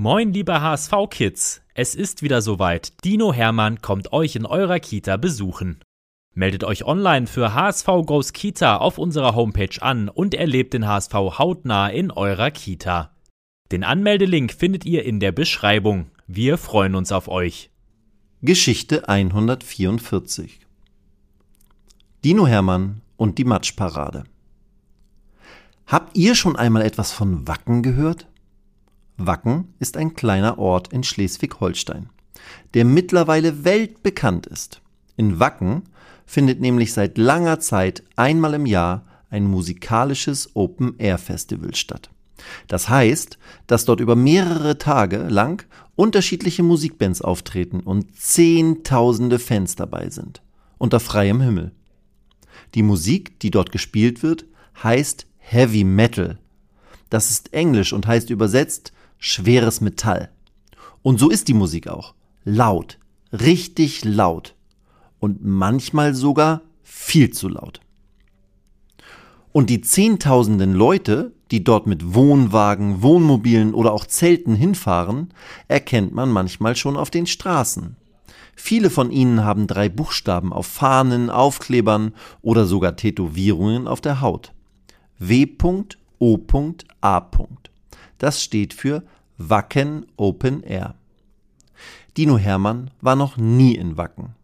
Moin, liebe HSV-Kids! Es ist wieder soweit. Dino Hermann kommt euch in eurer Kita besuchen. Meldet euch online für HSV Goes Kita auf unserer Homepage an und erlebt den HSV hautnah in eurer Kita. Den Anmeldelink findet ihr in der Beschreibung. Wir freuen uns auf euch. Geschichte 144 Dino Hermann und die Matschparade. Habt ihr schon einmal etwas von Wacken gehört? Wacken ist ein kleiner Ort in Schleswig-Holstein, der mittlerweile weltbekannt ist. In Wacken findet nämlich seit langer Zeit einmal im Jahr ein musikalisches Open-Air-Festival statt. Das heißt, dass dort über mehrere Tage lang unterschiedliche Musikbands auftreten und Zehntausende Fans dabei sind. Unter freiem Himmel. Die Musik, die dort gespielt wird, heißt Heavy Metal. Das ist Englisch und heißt übersetzt schweres Metall. Und so ist die Musik auch. Laut. Richtig laut. Und manchmal sogar viel zu laut. Und die Zehntausenden Leute, die dort mit Wohnwagen, Wohnmobilen oder auch Zelten hinfahren, erkennt man manchmal schon auf den Straßen. Viele von ihnen haben drei Buchstaben auf Fahnen, Aufklebern oder sogar Tätowierungen auf der Haut. W.O.A. Das steht für Wacken Open Air. Dino Hermann war noch nie in Wacken.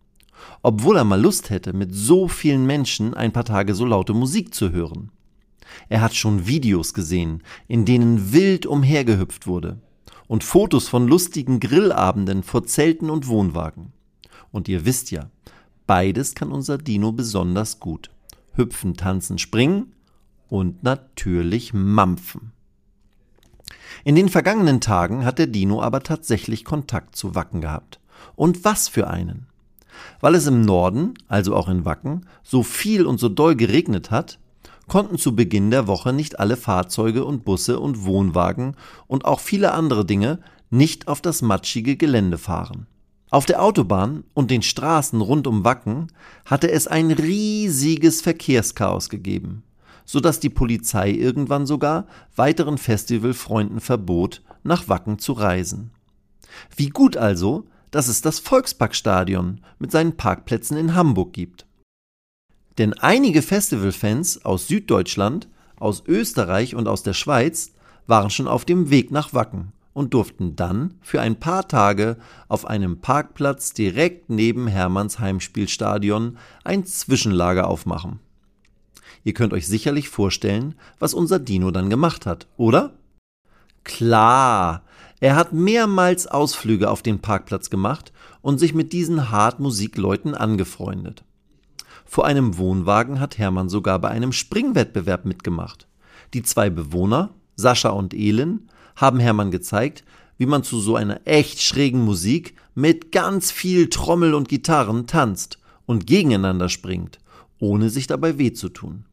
Obwohl er mal Lust hätte, mit so vielen Menschen ein paar Tage so laute Musik zu hören. Er hat schon Videos gesehen, in denen wild umhergehüpft wurde. Und Fotos von lustigen Grillabenden vor Zelten und Wohnwagen. Und ihr wisst ja, beides kann unser Dino besonders gut. Hüpfen, tanzen, springen und natürlich mampfen. In den vergangenen Tagen hat der Dino aber tatsächlich Kontakt zu Wacken gehabt. Und was für einen. Weil es im Norden, also auch in Wacken, so viel und so doll geregnet hat, konnten zu Beginn der Woche nicht alle Fahrzeuge und Busse und Wohnwagen und auch viele andere Dinge nicht auf das matschige Gelände fahren. Auf der Autobahn und den Straßen rund um Wacken hatte es ein riesiges Verkehrschaos gegeben so dass die Polizei irgendwann sogar weiteren Festivalfreunden verbot, nach Wacken zu reisen. Wie gut also, dass es das Volksparkstadion mit seinen Parkplätzen in Hamburg gibt. Denn einige Festivalfans aus Süddeutschland, aus Österreich und aus der Schweiz waren schon auf dem Weg nach Wacken und durften dann für ein paar Tage auf einem Parkplatz direkt neben Hermanns Heimspielstadion ein Zwischenlager aufmachen. Ihr könnt euch sicherlich vorstellen, was unser Dino dann gemacht hat, oder? Klar, er hat mehrmals Ausflüge auf den Parkplatz gemacht und sich mit diesen Hartmusikleuten angefreundet. Vor einem Wohnwagen hat Hermann sogar bei einem Springwettbewerb mitgemacht. Die zwei Bewohner, Sascha und Elin, haben Hermann gezeigt, wie man zu so einer echt schrägen Musik mit ganz viel Trommel und Gitarren tanzt und gegeneinander springt, ohne sich dabei weh zu tun.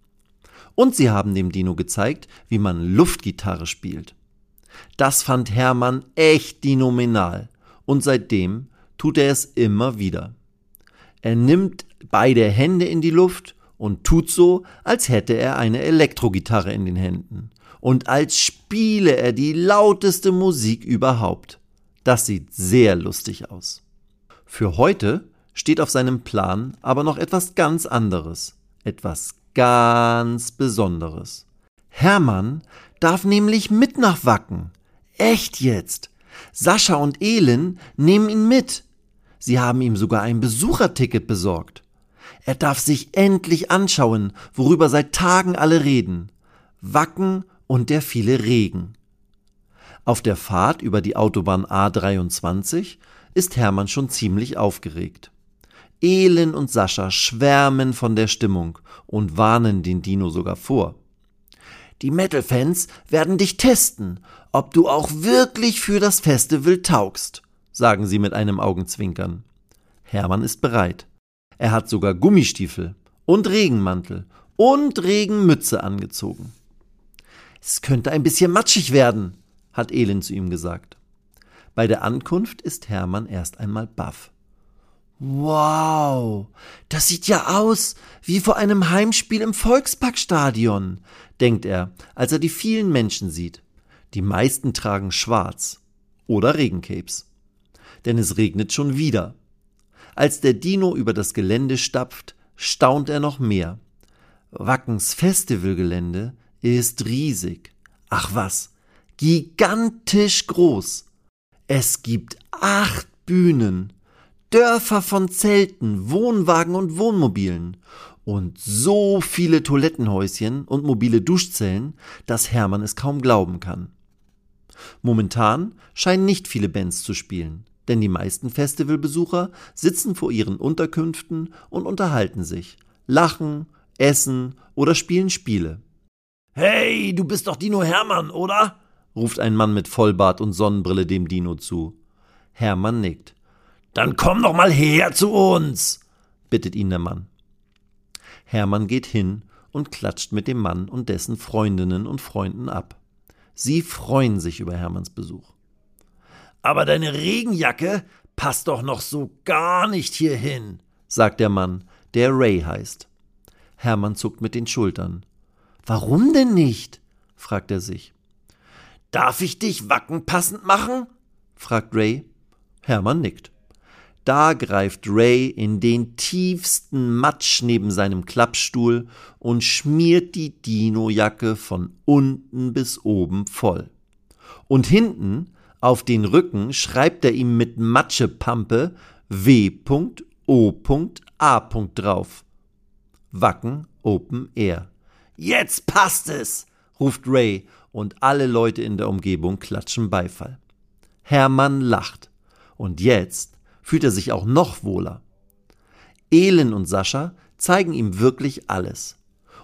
Und sie haben dem Dino gezeigt, wie man Luftgitarre spielt. Das fand Hermann echt dinominal und seitdem tut er es immer wieder. Er nimmt beide Hände in die Luft und tut so, als hätte er eine Elektrogitarre in den Händen und als spiele er die lauteste Musik überhaupt. Das sieht sehr lustig aus. Für heute steht auf seinem Plan aber noch etwas ganz anderes, etwas ganz Besonderes. Hermann darf nämlich mit nach Wacken. Echt jetzt. Sascha und Elin nehmen ihn mit. Sie haben ihm sogar ein Besucherticket besorgt. Er darf sich endlich anschauen, worüber seit Tagen alle reden. Wacken und der viele Regen. Auf der Fahrt über die Autobahn A23 ist Hermann schon ziemlich aufgeregt. Elin und Sascha schwärmen von der Stimmung und warnen den Dino sogar vor. Die Metal-Fans werden dich testen, ob du auch wirklich für das Festival taugst, sagen sie mit einem Augenzwinkern. Hermann ist bereit. Er hat sogar Gummistiefel und Regenmantel und Regenmütze angezogen. Es könnte ein bisschen matschig werden, hat Elin zu ihm gesagt. Bei der Ankunft ist Hermann erst einmal baff. Wow, das sieht ja aus wie vor einem Heimspiel im Volksparkstadion, denkt er, als er die vielen Menschen sieht. Die meisten tragen schwarz oder Regencapes. Denn es regnet schon wieder. Als der Dino über das Gelände stapft, staunt er noch mehr. Wackens Festivalgelände ist riesig. Ach was, gigantisch groß. Es gibt acht Bühnen, Dörfer von Zelten, Wohnwagen und Wohnmobilen und so viele Toilettenhäuschen und mobile Duschzellen, dass Hermann es kaum glauben kann. Momentan scheinen nicht viele Bands zu spielen, denn die meisten Festivalbesucher sitzen vor ihren Unterkünften und unterhalten sich, lachen, essen oder spielen Spiele. Hey, du bist doch Dino Hermann, oder? ruft ein Mann mit Vollbart und Sonnenbrille dem Dino zu. Hermann nickt. Dann komm doch mal her zu uns, bittet ihn der Mann. Hermann geht hin und klatscht mit dem Mann und dessen Freundinnen und Freunden ab. Sie freuen sich über Hermanns Besuch. Aber deine Regenjacke passt doch noch so gar nicht hierhin, sagt der Mann, der Ray heißt. Hermann zuckt mit den Schultern. Warum denn nicht? fragt er sich. Darf ich dich wackenpassend machen? fragt Ray. Hermann nickt. Da greift Ray in den tiefsten Matsch neben seinem Klappstuhl und schmiert die Dino-Jacke von unten bis oben voll. Und hinten auf den Rücken schreibt er ihm mit Matschepampe W.O.A. drauf. Wacken Open Air. Jetzt passt es, ruft Ray und alle Leute in der Umgebung klatschen Beifall. Hermann lacht. Und jetzt fühlt er sich auch noch wohler. Elin und Sascha zeigen ihm wirklich alles.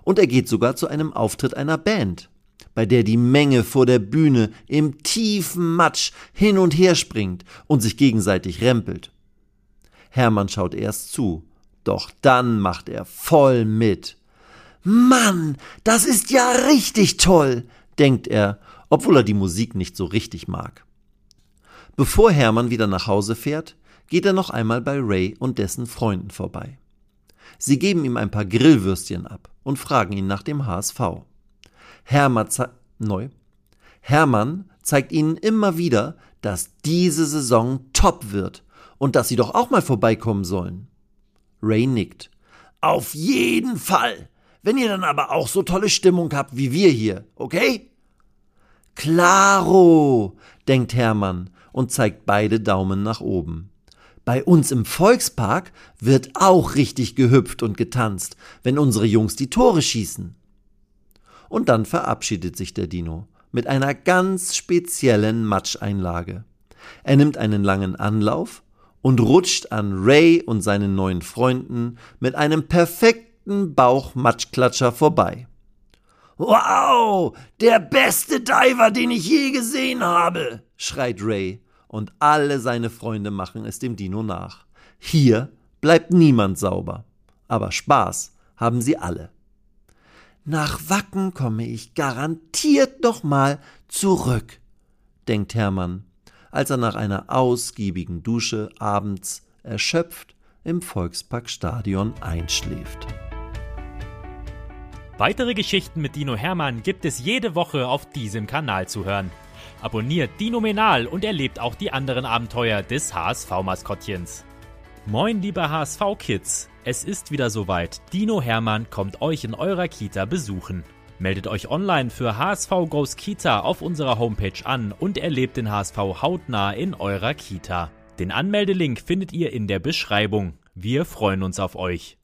Und er geht sogar zu einem Auftritt einer Band, bei der die Menge vor der Bühne im tiefen Matsch hin und her springt und sich gegenseitig rempelt. Hermann schaut erst zu, doch dann macht er voll mit. Mann, das ist ja richtig toll, denkt er, obwohl er die Musik nicht so richtig mag. Bevor Hermann wieder nach Hause fährt, geht er noch einmal bei Ray und dessen Freunden vorbei. Sie geben ihm ein paar Grillwürstchen ab und fragen ihn nach dem HSV. Hermann, neu. Hermann zeigt ihnen immer wieder, dass diese Saison top wird und dass sie doch auch mal vorbeikommen sollen. Ray nickt. Auf jeden Fall! Wenn ihr dann aber auch so tolle Stimmung habt wie wir hier, okay? Klaro, denkt Hermann und zeigt beide Daumen nach oben. Bei uns im Volkspark wird auch richtig gehüpft und getanzt, wenn unsere Jungs die Tore schießen. Und dann verabschiedet sich der Dino mit einer ganz speziellen Matscheinlage. Er nimmt einen langen Anlauf und rutscht an Ray und seinen neuen Freunden mit einem perfekten Bauchmatschklatscher vorbei. Wow, der beste Diver, den ich je gesehen habe, schreit Ray, und alle seine Freunde machen es dem Dino nach. Hier bleibt niemand sauber, aber Spaß haben sie alle. Nach Wacken komme ich garantiert noch mal zurück, denkt Hermann, als er nach einer ausgiebigen Dusche abends erschöpft im Volksparkstadion einschläft. Weitere Geschichten mit Dino Hermann gibt es jede Woche auf diesem Kanal zu hören. Abonniert Dino Menal und erlebt auch die anderen Abenteuer des HSV-Maskottchens. Moin, liebe HSV-Kids! Es ist wieder soweit. Dino Hermann kommt euch in eurer Kita besuchen. Meldet euch online für HSV Goes Kita auf unserer Homepage an und erlebt den HSV hautnah in eurer Kita. Den Anmeldelink findet ihr in der Beschreibung. Wir freuen uns auf euch.